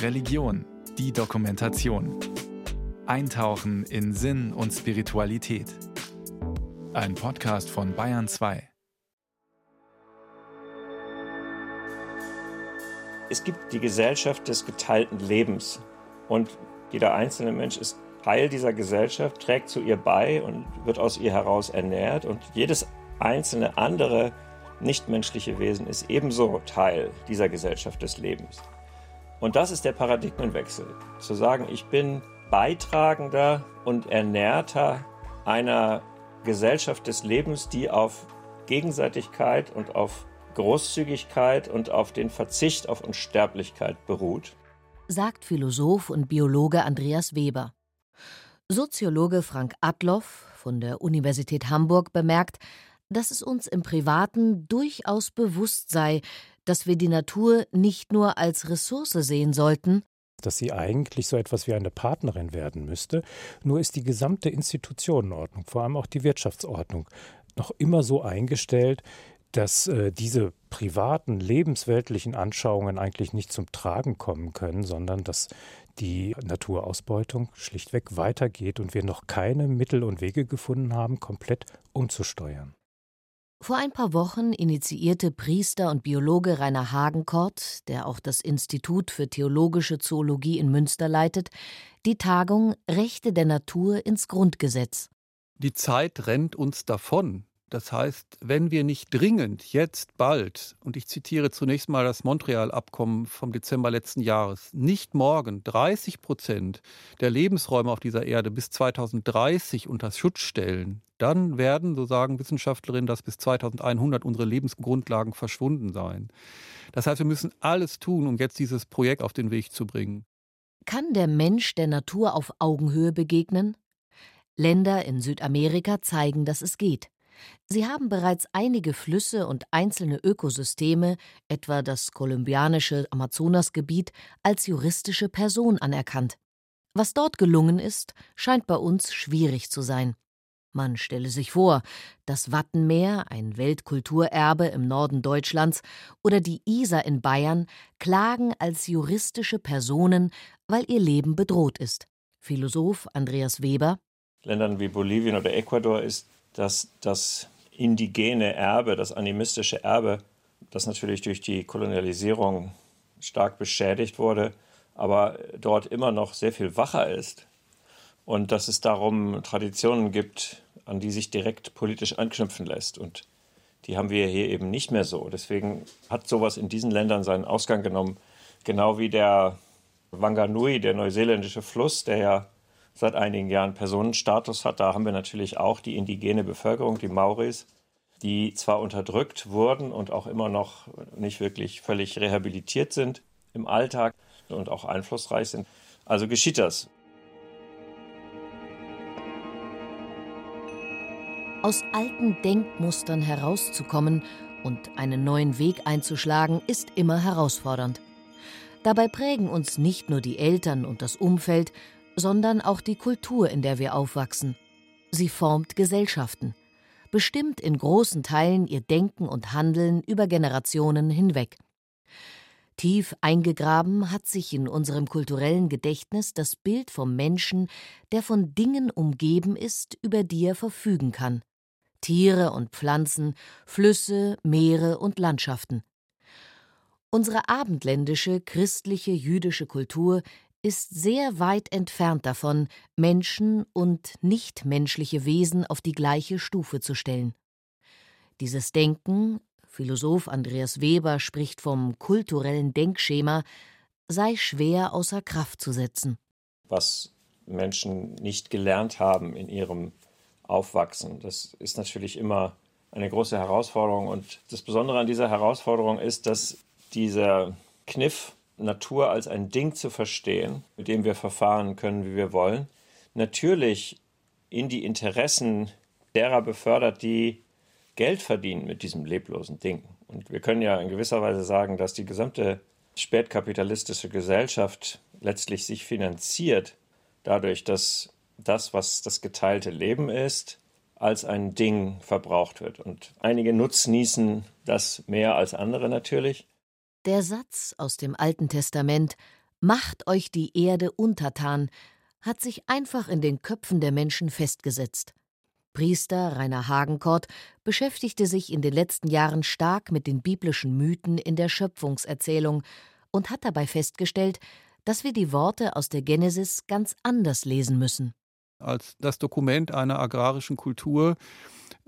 Religion, die Dokumentation. Eintauchen in Sinn und Spiritualität. Ein Podcast von Bayern 2. Es gibt die Gesellschaft des geteilten Lebens und jeder einzelne Mensch ist Teil dieser Gesellschaft, trägt zu ihr bei und wird aus ihr heraus ernährt und jedes einzelne andere nichtmenschliche Wesen ist ebenso Teil dieser Gesellschaft des Lebens. Und das ist der Paradigmenwechsel, zu sagen, ich bin Beitragender und Ernährter einer Gesellschaft des Lebens, die auf Gegenseitigkeit und auf Großzügigkeit und auf den Verzicht auf Unsterblichkeit beruht, sagt Philosoph und Biologe Andreas Weber. Soziologe Frank Adloff von der Universität Hamburg bemerkt, dass es uns im Privaten durchaus bewusst sei, dass wir die Natur nicht nur als Ressource sehen sollten, dass sie eigentlich so etwas wie eine Partnerin werden müsste. Nur ist die gesamte Institutionenordnung, vor allem auch die Wirtschaftsordnung, noch immer so eingestellt, dass äh, diese privaten, lebensweltlichen Anschauungen eigentlich nicht zum Tragen kommen können, sondern dass die Naturausbeutung schlichtweg weitergeht und wir noch keine Mittel und Wege gefunden haben, komplett umzusteuern. Vor ein paar Wochen initiierte Priester und Biologe Rainer Hagenkort, der auch das Institut für theologische Zoologie in Münster leitet, die Tagung Rechte der Natur ins Grundgesetz. Die Zeit rennt uns davon. Das heißt, wenn wir nicht dringend jetzt bald, und ich zitiere zunächst mal das Montreal-Abkommen vom Dezember letzten Jahres, nicht morgen 30 Prozent der Lebensräume auf dieser Erde bis 2030 unter Schutz stellen, dann werden, so sagen Wissenschaftlerinnen, dass bis 2100 unsere Lebensgrundlagen verschwunden sein. Das heißt, wir müssen alles tun, um jetzt dieses Projekt auf den Weg zu bringen. Kann der Mensch der Natur auf Augenhöhe begegnen? Länder in Südamerika zeigen, dass es geht. Sie haben bereits einige Flüsse und einzelne Ökosysteme, etwa das kolumbianische Amazonasgebiet, als juristische Person anerkannt. Was dort gelungen ist, scheint bei uns schwierig zu sein. Man stelle sich vor, das Wattenmeer, ein Weltkulturerbe im Norden Deutschlands, oder die Isar in Bayern klagen als juristische Personen, weil ihr Leben bedroht ist. Philosoph Andreas Weber Ländern wie Bolivien oder Ecuador ist dass das indigene Erbe, das animistische Erbe, das natürlich durch die Kolonialisierung stark beschädigt wurde, aber dort immer noch sehr viel wacher ist. Und dass es darum Traditionen gibt, an die sich direkt politisch anknüpfen lässt. Und die haben wir hier eben nicht mehr so. Deswegen hat sowas in diesen Ländern seinen Ausgang genommen. Genau wie der Wanganui, der neuseeländische Fluss, der ja seit einigen Jahren Personenstatus hat. Da haben wir natürlich auch die indigene Bevölkerung, die Mauris, die zwar unterdrückt wurden und auch immer noch nicht wirklich völlig rehabilitiert sind im Alltag und auch einflussreich sind. Also geschieht das. Aus alten Denkmustern herauszukommen und einen neuen Weg einzuschlagen, ist immer herausfordernd. Dabei prägen uns nicht nur die Eltern und das Umfeld, sondern auch die Kultur, in der wir aufwachsen. Sie formt Gesellschaften, bestimmt in großen Teilen ihr Denken und Handeln über Generationen hinweg. Tief eingegraben hat sich in unserem kulturellen Gedächtnis das Bild vom Menschen, der von Dingen umgeben ist, über die er verfügen kann. Tiere und Pflanzen, Flüsse, Meere und Landschaften. Unsere abendländische, christliche, jüdische Kultur ist sehr weit entfernt davon, Menschen und nichtmenschliche Wesen auf die gleiche Stufe zu stellen. Dieses Denken, Philosoph Andreas Weber spricht vom kulturellen Denkschema, sei schwer außer Kraft zu setzen. Was Menschen nicht gelernt haben in ihrem Aufwachsen, das ist natürlich immer eine große Herausforderung. Und das Besondere an dieser Herausforderung ist, dass dieser Kniff Natur als ein Ding zu verstehen, mit dem wir verfahren können, wie wir wollen, natürlich in die Interessen derer befördert, die Geld verdienen mit diesem leblosen Ding. Und wir können ja in gewisser Weise sagen, dass die gesamte spätkapitalistische Gesellschaft letztlich sich finanziert dadurch, dass das, was das geteilte Leben ist, als ein Ding verbraucht wird. Und einige nutznießen das mehr als andere natürlich. Der Satz aus dem Alten Testament Macht euch die Erde untertan hat sich einfach in den Köpfen der Menschen festgesetzt. Priester Rainer Hagenkort beschäftigte sich in den letzten Jahren stark mit den biblischen Mythen in der Schöpfungserzählung und hat dabei festgestellt, dass wir die Worte aus der Genesis ganz anders lesen müssen. Als das Dokument einer agrarischen Kultur,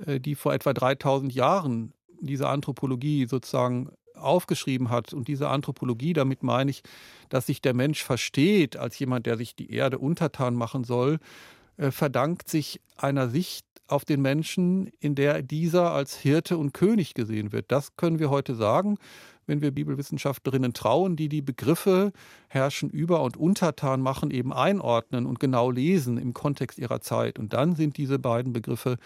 äh, die vor etwa 3000 Jahren diese Anthropologie sozusagen aufgeschrieben hat. Und diese Anthropologie, damit meine ich, dass sich der Mensch versteht als jemand, der sich die Erde untertan machen soll, äh, verdankt sich einer Sicht auf den Menschen, in der dieser als Hirte und König gesehen wird. Das können wir heute sagen, wenn wir Bibelwissenschaftlerinnen trauen, die die Begriffe herrschen über und untertan machen, eben einordnen und genau lesen im Kontext ihrer Zeit. Und dann sind diese beiden Begriffe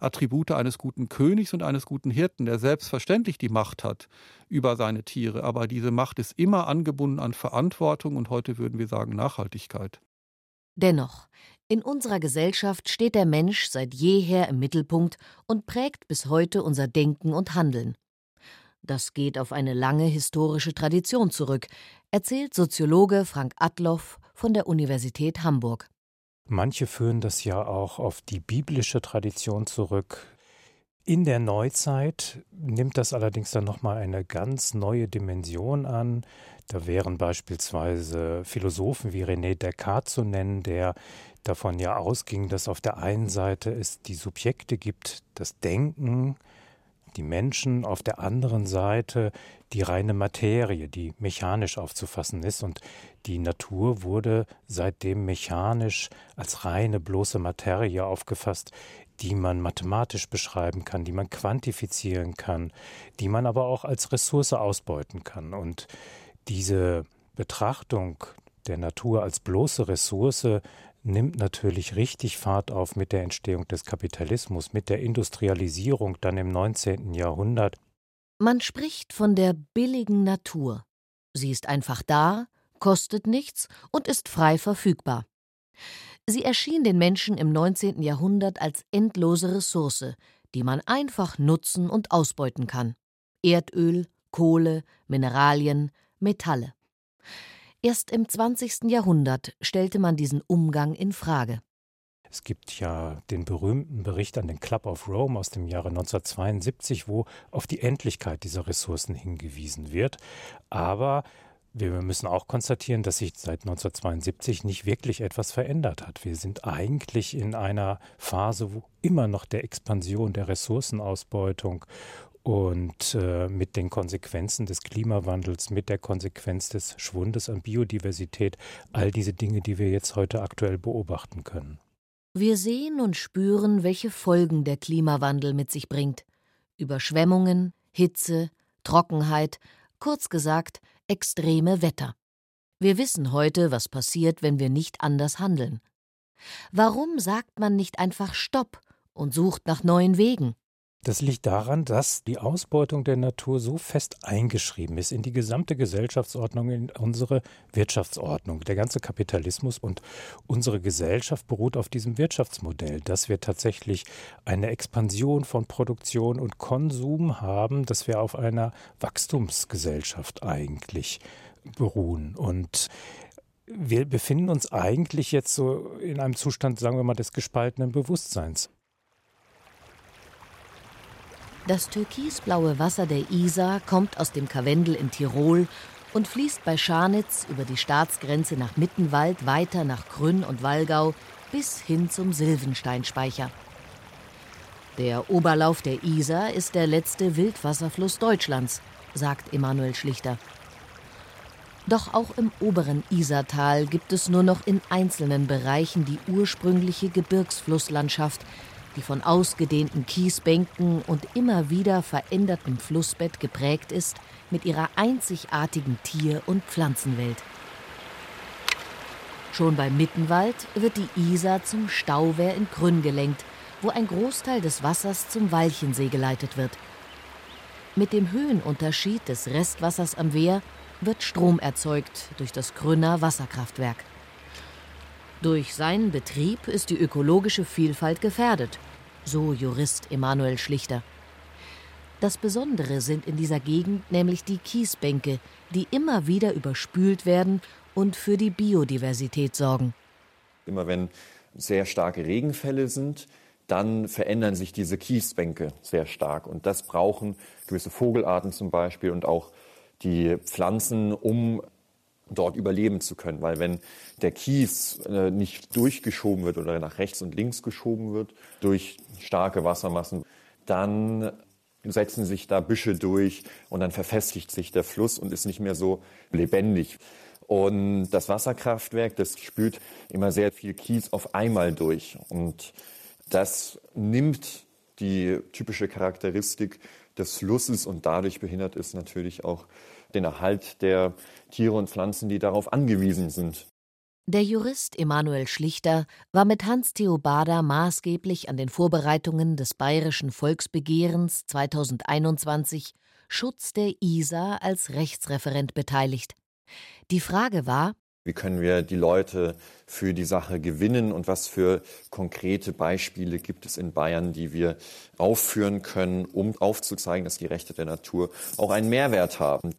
Attribute eines guten Königs und eines guten Hirten, der selbstverständlich die Macht hat über seine Tiere. Aber diese Macht ist immer angebunden an Verantwortung und heute würden wir sagen Nachhaltigkeit. Dennoch, in unserer Gesellschaft steht der Mensch seit jeher im Mittelpunkt und prägt bis heute unser Denken und Handeln. Das geht auf eine lange historische Tradition zurück, erzählt Soziologe Frank Adloff von der Universität Hamburg. Manche führen das ja auch auf die biblische Tradition zurück. In der Neuzeit nimmt das allerdings dann nochmal eine ganz neue Dimension an. Da wären beispielsweise Philosophen wie René Descartes zu nennen, der davon ja ausging, dass auf der einen Seite es die Subjekte gibt, das Denken, die Menschen, auf der anderen Seite die reine Materie, die mechanisch aufzufassen ist. Und die Natur wurde seitdem mechanisch als reine, bloße Materie aufgefasst, die man mathematisch beschreiben kann, die man quantifizieren kann, die man aber auch als Ressource ausbeuten kann. Und diese Betrachtung der Natur als bloße Ressource nimmt natürlich richtig Fahrt auf mit der Entstehung des Kapitalismus, mit der Industrialisierung dann im 19. Jahrhundert. Man spricht von der billigen Natur. Sie ist einfach da, kostet nichts und ist frei verfügbar. Sie erschien den Menschen im 19. Jahrhundert als endlose Ressource, die man einfach nutzen und ausbeuten kann. Erdöl, Kohle, Mineralien, Metalle. Erst im 20. Jahrhundert stellte man diesen Umgang in Frage. Es gibt ja den berühmten Bericht an den Club of Rome aus dem Jahre 1972, wo auf die Endlichkeit dieser Ressourcen hingewiesen wird. Aber wir müssen auch konstatieren, dass sich seit 1972 nicht wirklich etwas verändert hat. Wir sind eigentlich in einer Phase, wo immer noch der Expansion der Ressourcenausbeutung und äh, mit den Konsequenzen des Klimawandels, mit der Konsequenz des Schwundes an Biodiversität, all diese Dinge, die wir jetzt heute aktuell beobachten können. Wir sehen und spüren, welche Folgen der Klimawandel mit sich bringt. Überschwemmungen, Hitze, Trockenheit, kurz gesagt, extreme Wetter. Wir wissen heute, was passiert, wenn wir nicht anders handeln. Warum sagt man nicht einfach Stopp und sucht nach neuen Wegen? Das liegt daran, dass die Ausbeutung der Natur so fest eingeschrieben ist in die gesamte Gesellschaftsordnung, in unsere Wirtschaftsordnung. Der ganze Kapitalismus und unsere Gesellschaft beruht auf diesem Wirtschaftsmodell, dass wir tatsächlich eine Expansion von Produktion und Konsum haben, dass wir auf einer Wachstumsgesellschaft eigentlich beruhen. Und wir befinden uns eigentlich jetzt so in einem Zustand, sagen wir mal, des gespaltenen Bewusstseins. Das türkisblaue Wasser der Isar kommt aus dem Karwendel in Tirol und fließt bei Scharnitz über die Staatsgrenze nach Mittenwald weiter nach Krünn und Wallgau bis hin zum Silvensteinspeicher. Der Oberlauf der Isar ist der letzte Wildwasserfluss Deutschlands, sagt Emanuel Schlichter. Doch auch im oberen Isartal gibt es nur noch in einzelnen Bereichen die ursprüngliche Gebirgsflusslandschaft, die von ausgedehnten Kiesbänken und immer wieder verändertem Flussbett geprägt ist, mit ihrer einzigartigen Tier- und Pflanzenwelt. Schon beim Mittenwald wird die Isar zum Stauwehr in Grünn gelenkt, wo ein Großteil des Wassers zum Walchensee geleitet wird. Mit dem Höhenunterschied des Restwassers am Wehr wird Strom erzeugt durch das Grünner Wasserkraftwerk. Durch seinen Betrieb ist die ökologische Vielfalt gefährdet, so Jurist Emanuel Schlichter. Das Besondere sind in dieser Gegend nämlich die Kiesbänke, die immer wieder überspült werden und für die Biodiversität sorgen. Immer wenn sehr starke Regenfälle sind, dann verändern sich diese Kiesbänke sehr stark. Und das brauchen gewisse Vogelarten zum Beispiel und auch die Pflanzen, um dort überleben zu können. Weil wenn der Kies äh, nicht durchgeschoben wird oder nach rechts und links geschoben wird durch starke Wassermassen, dann setzen sich da Büsche durch und dann verfestigt sich der Fluss und ist nicht mehr so lebendig. Und das Wasserkraftwerk, das spült immer sehr viel Kies auf einmal durch. Und das nimmt die typische Charakteristik des Flusses und dadurch behindert es natürlich auch den Erhalt der Tiere und Pflanzen, die darauf angewiesen sind. Der Jurist Emanuel Schlichter war mit Hans-Theo Bader maßgeblich an den Vorbereitungen des bayerischen Volksbegehrens 2021 Schutz der Isar als Rechtsreferent beteiligt. Die Frage war, wie können wir die Leute für die Sache gewinnen und was für konkrete Beispiele gibt es in Bayern, die wir aufführen können, um aufzuzeigen, dass die Rechte der Natur auch einen Mehrwert haben.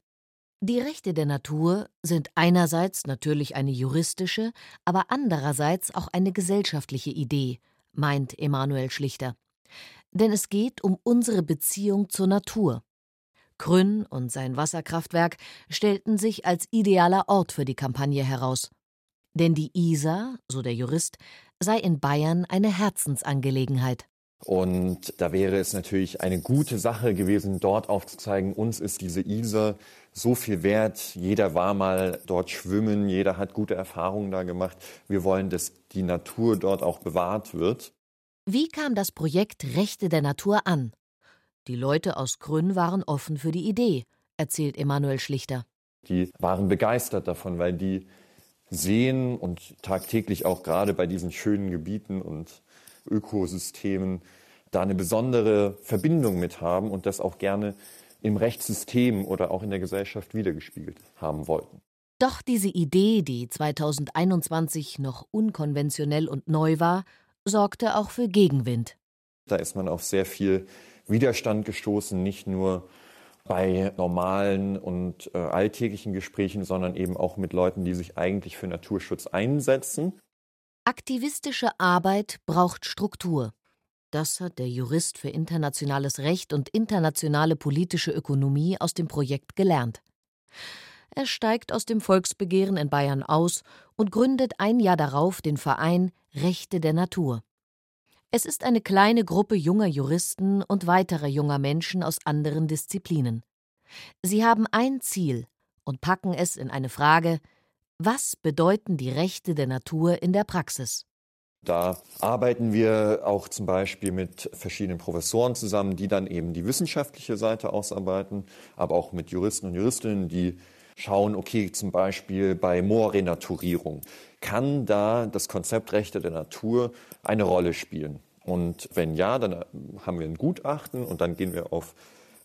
Die Rechte der Natur sind einerseits natürlich eine juristische, aber andererseits auch eine gesellschaftliche Idee, meint Emanuel Schlichter. Denn es geht um unsere Beziehung zur Natur. Krünn und sein Wasserkraftwerk stellten sich als idealer Ort für die Kampagne heraus. Denn die Isar, so der Jurist, sei in Bayern eine Herzensangelegenheit. Und da wäre es natürlich eine gute Sache gewesen, dort aufzuzeigen, uns ist diese Isar so viel wert. Jeder war mal dort schwimmen, jeder hat gute Erfahrungen da gemacht. Wir wollen, dass die Natur dort auch bewahrt wird. Wie kam das Projekt Rechte der Natur an? Die Leute aus Grün waren offen für die Idee, erzählt Emanuel Schlichter. Die waren begeistert davon, weil die sehen und tagtäglich auch gerade bei diesen schönen Gebieten und Ökosystemen da eine besondere Verbindung mit haben und das auch gerne im Rechtssystem oder auch in der Gesellschaft wiedergespiegelt haben wollten. Doch diese Idee, die 2021 noch unkonventionell und neu war, sorgte auch für Gegenwind. Da ist man auf sehr viel Widerstand gestoßen, nicht nur bei normalen und äh, alltäglichen Gesprächen, sondern eben auch mit Leuten, die sich eigentlich für Naturschutz einsetzen. Aktivistische Arbeit braucht Struktur. Das hat der Jurist für internationales Recht und internationale politische Ökonomie aus dem Projekt gelernt. Er steigt aus dem Volksbegehren in Bayern aus und gründet ein Jahr darauf den Verein Rechte der Natur. Es ist eine kleine Gruppe junger Juristen und weiterer junger Menschen aus anderen Disziplinen. Sie haben ein Ziel und packen es in eine Frage, was bedeuten die Rechte der Natur in der Praxis? Da arbeiten wir auch zum Beispiel mit verschiedenen Professoren zusammen, die dann eben die wissenschaftliche Seite ausarbeiten, aber auch mit Juristen und Juristinnen, die schauen, okay, zum Beispiel bei Moorrenaturierung, kann da das Konzept Rechte der Natur eine Rolle spielen? Und wenn ja, dann haben wir ein Gutachten und dann gehen wir auf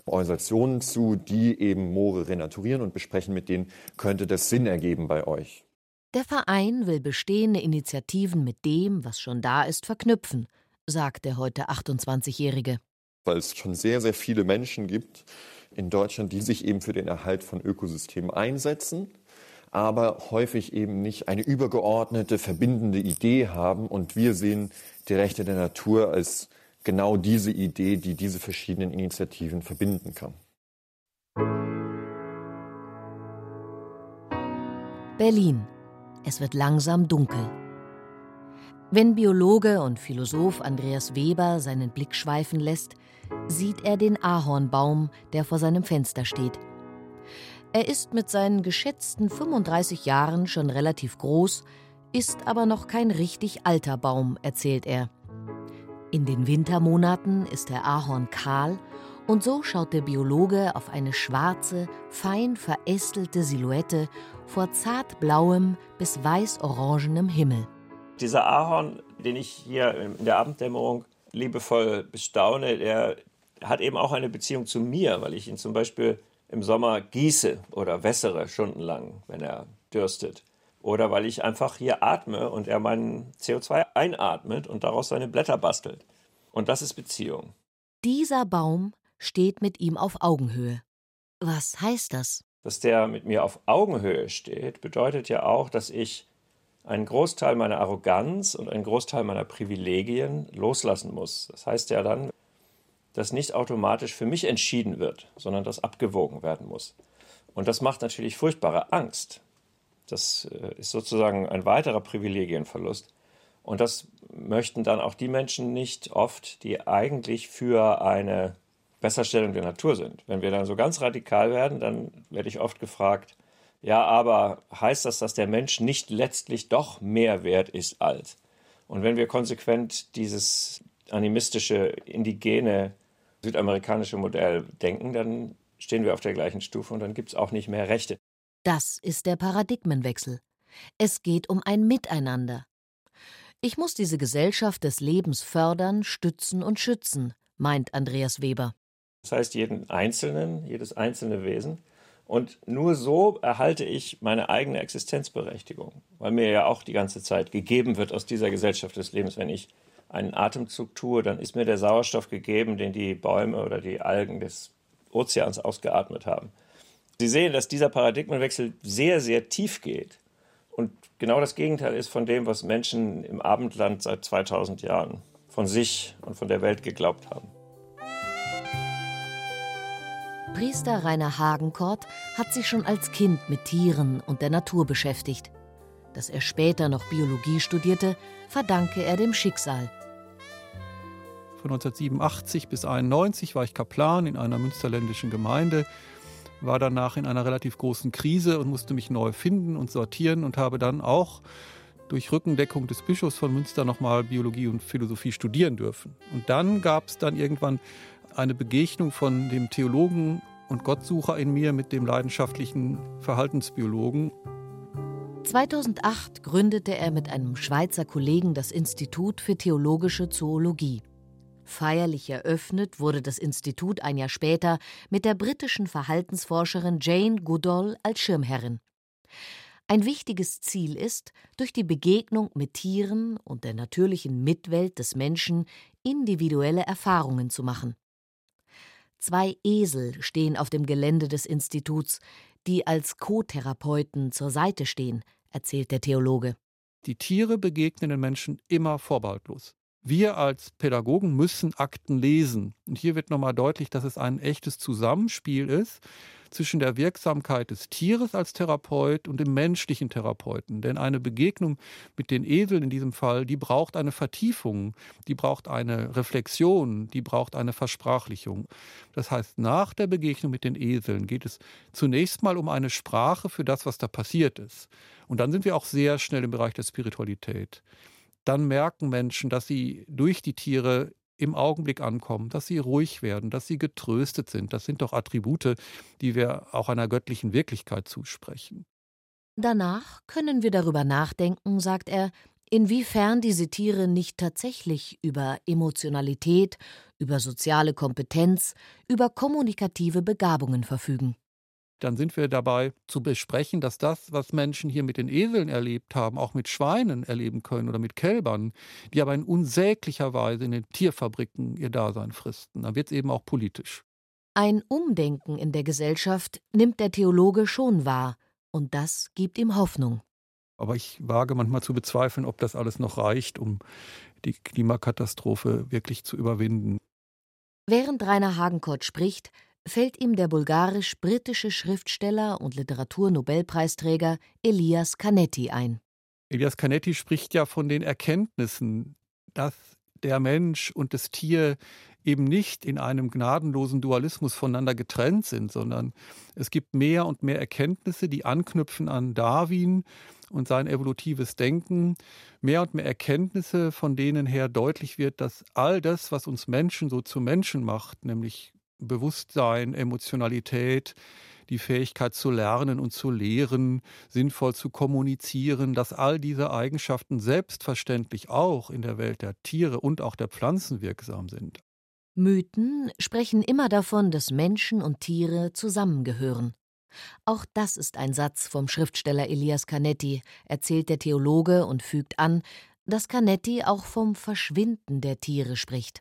Organisationen zu, die eben Moore renaturieren und besprechen mit denen, könnte das Sinn ergeben bei euch. Der Verein will bestehende Initiativen mit dem, was schon da ist, verknüpfen, sagt der heute 28-Jährige. Weil es schon sehr, sehr viele Menschen gibt in Deutschland, die sich eben für den Erhalt von Ökosystemen einsetzen aber häufig eben nicht eine übergeordnete, verbindende Idee haben. Und wir sehen die Rechte der Natur als genau diese Idee, die diese verschiedenen Initiativen verbinden kann. Berlin. Es wird langsam dunkel. Wenn Biologe und Philosoph Andreas Weber seinen Blick schweifen lässt, sieht er den Ahornbaum, der vor seinem Fenster steht. Er ist mit seinen geschätzten 35 Jahren schon relativ groß, ist aber noch kein richtig alter Baum, erzählt er. In den Wintermonaten ist der Ahorn kahl und so schaut der Biologe auf eine schwarze, fein verästelte Silhouette vor zartblauem bis weiß-orangenem Himmel. Dieser Ahorn, den ich hier in der Abenddämmerung liebevoll bestaune, der hat eben auch eine Beziehung zu mir, weil ich ihn zum Beispiel im Sommer gieße oder wässere stundenlang, wenn er dürstet. Oder weil ich einfach hier atme und er mein CO2 einatmet und daraus seine Blätter bastelt. Und das ist Beziehung. Dieser Baum steht mit ihm auf Augenhöhe. Was heißt das? Dass der mit mir auf Augenhöhe steht, bedeutet ja auch, dass ich einen Großteil meiner Arroganz und einen Großteil meiner Privilegien loslassen muss. Das heißt ja dann, dass nicht automatisch für mich entschieden wird, sondern dass abgewogen werden muss. Und das macht natürlich furchtbare Angst. Das äh, ist sozusagen ein weiterer Privilegienverlust. Und das möchten dann auch die Menschen nicht oft, die eigentlich für eine Besserstellung der Natur sind. Wenn wir dann so ganz radikal werden, dann werde ich oft gefragt, ja, aber heißt das, dass der Mensch nicht letztlich doch mehr wert ist als? Und wenn wir konsequent dieses animistische, indigene, südamerikanische Modell denken, dann stehen wir auf der gleichen Stufe und dann gibt es auch nicht mehr Rechte. Das ist der Paradigmenwechsel. Es geht um ein Miteinander. Ich muss diese Gesellschaft des Lebens fördern, stützen und schützen, meint Andreas Weber. Das heißt, jeden Einzelnen, jedes einzelne Wesen. Und nur so erhalte ich meine eigene Existenzberechtigung, weil mir ja auch die ganze Zeit gegeben wird aus dieser Gesellschaft des Lebens. Wenn ich einen Atemzug tue, dann ist mir der Sauerstoff gegeben, den die Bäume oder die Algen des Ozeans ausgeatmet haben. Sie sehen, dass dieser Paradigmenwechsel sehr, sehr tief geht und genau das Gegenteil ist von dem, was Menschen im Abendland seit 2000 Jahren von sich und von der Welt geglaubt haben. Priester Rainer Hagenkort hat sich schon als Kind mit Tieren und der Natur beschäftigt. Dass er später noch Biologie studierte, verdanke er dem Schicksal. Von 1987 bis 1991 war ich Kaplan in einer münsterländischen Gemeinde, war danach in einer relativ großen Krise und musste mich neu finden und sortieren und habe dann auch durch Rückendeckung des Bischofs von Münster nochmal Biologie und Philosophie studieren dürfen. Und dann gab es dann irgendwann eine Begegnung von dem Theologen und Gottsucher in mir mit dem leidenschaftlichen Verhaltensbiologen. 2008 gründete er mit einem Schweizer Kollegen das Institut für theologische Zoologie. Feierlich eröffnet wurde das Institut ein Jahr später mit der britischen Verhaltensforscherin Jane Goodall als Schirmherrin. Ein wichtiges Ziel ist, durch die Begegnung mit Tieren und der natürlichen Mitwelt des Menschen individuelle Erfahrungen zu machen. Zwei Esel stehen auf dem Gelände des Instituts, die als Co-Therapeuten zur Seite stehen, erzählt der Theologe. Die Tiere begegnen den Menschen immer vorbehaltlos. Wir als Pädagogen müssen Akten lesen. Und hier wird nochmal deutlich, dass es ein echtes Zusammenspiel ist zwischen der Wirksamkeit des Tieres als Therapeut und dem menschlichen Therapeuten. Denn eine Begegnung mit den Eseln in diesem Fall, die braucht eine Vertiefung, die braucht eine Reflexion, die braucht eine Versprachlichung. Das heißt, nach der Begegnung mit den Eseln geht es zunächst mal um eine Sprache für das, was da passiert ist. Und dann sind wir auch sehr schnell im Bereich der Spiritualität dann merken Menschen, dass sie durch die Tiere im Augenblick ankommen, dass sie ruhig werden, dass sie getröstet sind. Das sind doch Attribute, die wir auch einer göttlichen Wirklichkeit zusprechen. Danach können wir darüber nachdenken, sagt er, inwiefern diese Tiere nicht tatsächlich über Emotionalität, über soziale Kompetenz, über kommunikative Begabungen verfügen dann sind wir dabei zu besprechen, dass das, was Menschen hier mit den Eseln erlebt haben, auch mit Schweinen erleben können oder mit Kälbern, die aber in unsäglicher Weise in den Tierfabriken ihr Dasein fristen. Dann wird es eben auch politisch. Ein Umdenken in der Gesellschaft nimmt der Theologe schon wahr, und das gibt ihm Hoffnung. Aber ich wage manchmal zu bezweifeln, ob das alles noch reicht, um die Klimakatastrophe wirklich zu überwinden. Während Rainer Hagenkort spricht, fällt ihm der bulgarisch-britische Schriftsteller und Literaturnobelpreisträger Elias Canetti ein. Elias Canetti spricht ja von den Erkenntnissen, dass der Mensch und das Tier eben nicht in einem gnadenlosen Dualismus voneinander getrennt sind, sondern es gibt mehr und mehr Erkenntnisse, die anknüpfen an Darwin und sein evolutives Denken, mehr und mehr Erkenntnisse, von denen her deutlich wird, dass all das, was uns Menschen so zu Menschen macht, nämlich Bewusstsein, Emotionalität, die Fähigkeit zu lernen und zu lehren, sinnvoll zu kommunizieren, dass all diese Eigenschaften selbstverständlich auch in der Welt der Tiere und auch der Pflanzen wirksam sind. Mythen sprechen immer davon, dass Menschen und Tiere zusammengehören. Auch das ist ein Satz vom Schriftsteller Elias Canetti, erzählt der Theologe und fügt an, dass Canetti auch vom Verschwinden der Tiere spricht.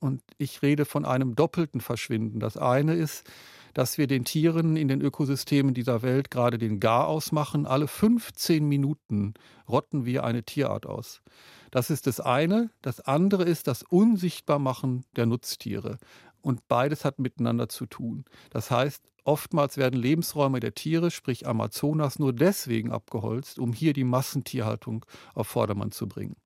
Und ich rede von einem doppelten Verschwinden. Das eine ist, dass wir den Tieren in den Ökosystemen dieser Welt gerade den Garaus machen. Alle 15 Minuten rotten wir eine Tierart aus. Das ist das eine. Das andere ist das Unsichtbarmachen der Nutztiere. Und beides hat miteinander zu tun. Das heißt, oftmals werden Lebensräume der Tiere, sprich Amazonas, nur deswegen abgeholzt, um hier die Massentierhaltung auf Vordermann zu bringen.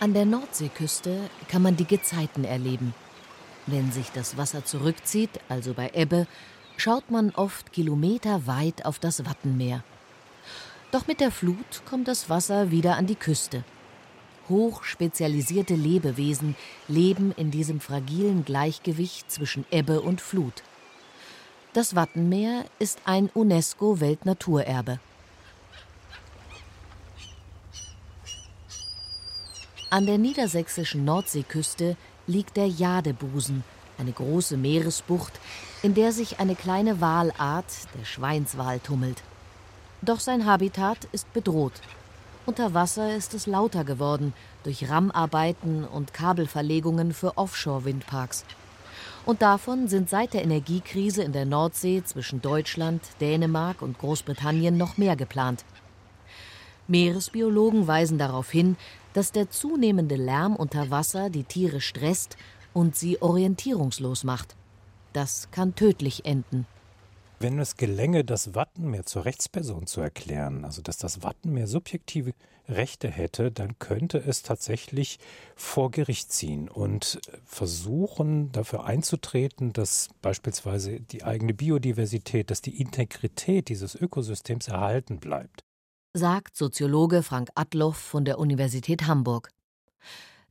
An der Nordseeküste kann man die Gezeiten erleben. Wenn sich das Wasser zurückzieht, also bei Ebbe, schaut man oft kilometerweit auf das Wattenmeer. Doch mit der Flut kommt das Wasser wieder an die Küste. Hochspezialisierte Lebewesen leben in diesem fragilen Gleichgewicht zwischen Ebbe und Flut. Das Wattenmeer ist ein UNESCO-Weltnaturerbe. An der niedersächsischen Nordseeküste liegt der Jadebusen, eine große Meeresbucht, in der sich eine kleine Walart, der Schweinswal, tummelt. Doch sein Habitat ist bedroht. Unter Wasser ist es lauter geworden durch Rammarbeiten und Kabelverlegungen für Offshore-Windparks. Und davon sind seit der Energiekrise in der Nordsee zwischen Deutschland, Dänemark und Großbritannien noch mehr geplant. Meeresbiologen weisen darauf hin, dass der zunehmende Lärm unter Wasser die Tiere stresst und sie orientierungslos macht. Das kann tödlich enden. Wenn es gelänge, das Wattenmeer zur Rechtsperson zu erklären, also dass das Wattenmeer subjektive Rechte hätte, dann könnte es tatsächlich vor Gericht ziehen und versuchen, dafür einzutreten, dass beispielsweise die eigene Biodiversität, dass die Integrität dieses Ökosystems erhalten bleibt sagt Soziologe Frank Adloff von der Universität Hamburg.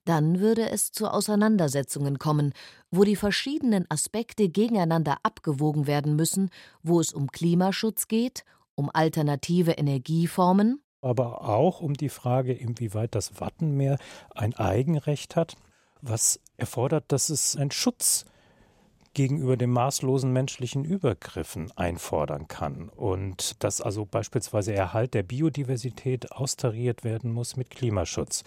Dann würde es zu Auseinandersetzungen kommen, wo die verschiedenen Aspekte gegeneinander abgewogen werden müssen, wo es um Klimaschutz geht, um alternative Energieformen, aber auch um die Frage, inwieweit das Wattenmeer ein Eigenrecht hat, was erfordert, dass es einen Schutz gegenüber den maßlosen menschlichen Übergriffen einfordern kann und dass also beispielsweise Erhalt der Biodiversität austariert werden muss mit Klimaschutz.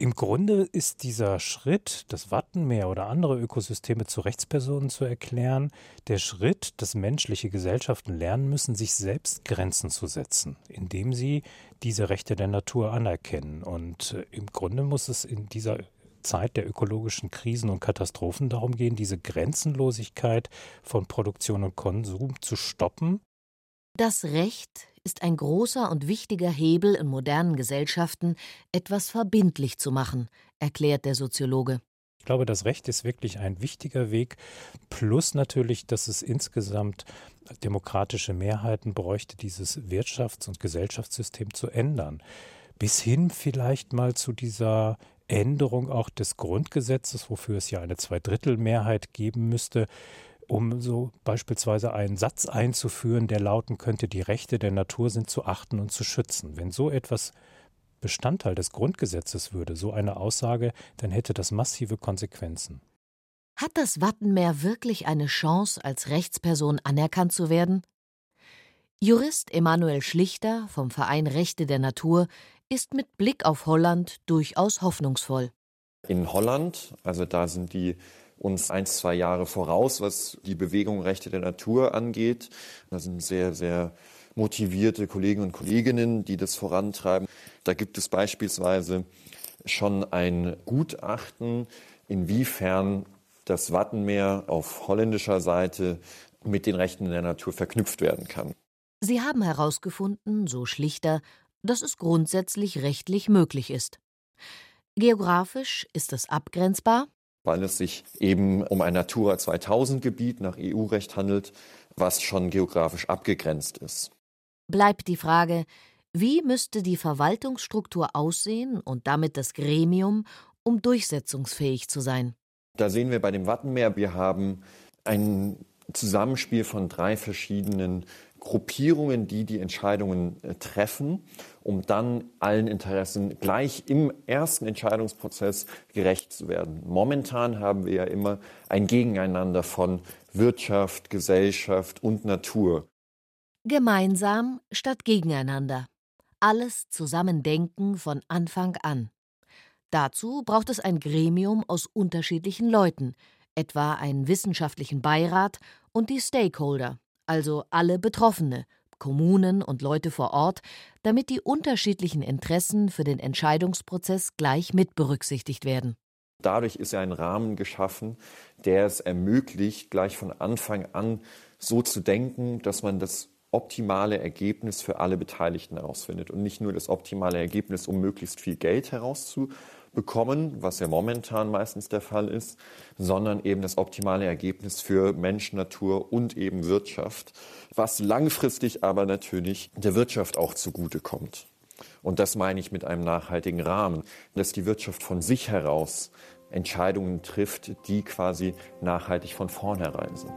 Im Grunde ist dieser Schritt, das Wattenmeer oder andere Ökosysteme zu Rechtspersonen zu erklären, der Schritt, dass menschliche Gesellschaften lernen müssen, sich selbst Grenzen zu setzen, indem sie diese Rechte der Natur anerkennen. Und äh, im Grunde muss es in dieser Zeit der ökologischen Krisen und Katastrophen darum gehen, diese Grenzenlosigkeit von Produktion und Konsum zu stoppen. Das Recht ist ein großer und wichtiger Hebel in modernen Gesellschaften, etwas verbindlich zu machen, erklärt der Soziologe. Ich glaube, das Recht ist wirklich ein wichtiger Weg, plus natürlich, dass es insgesamt demokratische Mehrheiten bräuchte, dieses Wirtschafts- und Gesellschaftssystem zu ändern. Bis hin vielleicht mal zu dieser Änderung auch des Grundgesetzes, wofür es ja eine Zweidrittelmehrheit geben müsste, um so beispielsweise einen Satz einzuführen, der lauten könnte, die Rechte der Natur sind zu achten und zu schützen. Wenn so etwas Bestandteil des Grundgesetzes würde, so eine Aussage, dann hätte das massive Konsequenzen. Hat das Wattenmeer wirklich eine Chance, als Rechtsperson anerkannt zu werden? Jurist Emanuel Schlichter vom Verein Rechte der Natur ist mit Blick auf Holland durchaus hoffnungsvoll. In Holland, also da sind die uns ein, zwei Jahre voraus, was die Bewegung Rechte der Natur angeht. Da sind sehr, sehr motivierte Kollegen und Kolleginnen, die das vorantreiben. Da gibt es beispielsweise schon ein Gutachten, inwiefern das Wattenmeer auf holländischer Seite mit den Rechten der Natur verknüpft werden kann. Sie haben herausgefunden, so Schlichter, dass es grundsätzlich rechtlich möglich ist. Geografisch ist es abgrenzbar, weil es sich eben um ein Natura 2000 Gebiet nach EU-Recht handelt, was schon geografisch abgegrenzt ist. Bleibt die Frage, wie müsste die Verwaltungsstruktur aussehen und damit das Gremium, um durchsetzungsfähig zu sein? Da sehen wir bei dem Wattenmeer, wir haben ein Zusammenspiel von drei verschiedenen Gruppierungen, die die Entscheidungen äh, treffen, um dann allen Interessen gleich im ersten Entscheidungsprozess gerecht zu werden. Momentan haben wir ja immer ein Gegeneinander von Wirtschaft, Gesellschaft und Natur. Gemeinsam statt gegeneinander. Alles zusammen denken von Anfang an. Dazu braucht es ein Gremium aus unterschiedlichen Leuten, etwa einen wissenschaftlichen Beirat und die Stakeholder, also alle Betroffene, Kommunen und Leute vor Ort, damit die unterschiedlichen Interessen für den Entscheidungsprozess gleich mit berücksichtigt werden. Dadurch ist ja ein Rahmen geschaffen, der es ermöglicht, gleich von Anfang an so zu denken, dass man das optimale Ergebnis für alle Beteiligten herausfindet und nicht nur das optimale Ergebnis, um möglichst viel Geld herauszubekommen, was ja momentan meistens der Fall ist, sondern eben das optimale Ergebnis für Mensch, Natur und eben Wirtschaft, was langfristig aber natürlich der Wirtschaft auch zugutekommt. Und das meine ich mit einem nachhaltigen Rahmen, dass die Wirtschaft von sich heraus Entscheidungen trifft, die quasi nachhaltig von vornherein sind.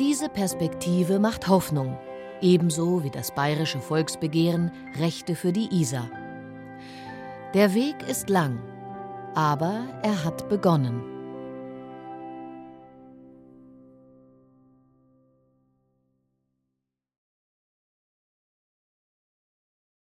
Diese Perspektive macht Hoffnung, ebenso wie das bayerische Volksbegehren Rechte für die Isar. Der Weg ist lang, aber er hat begonnen.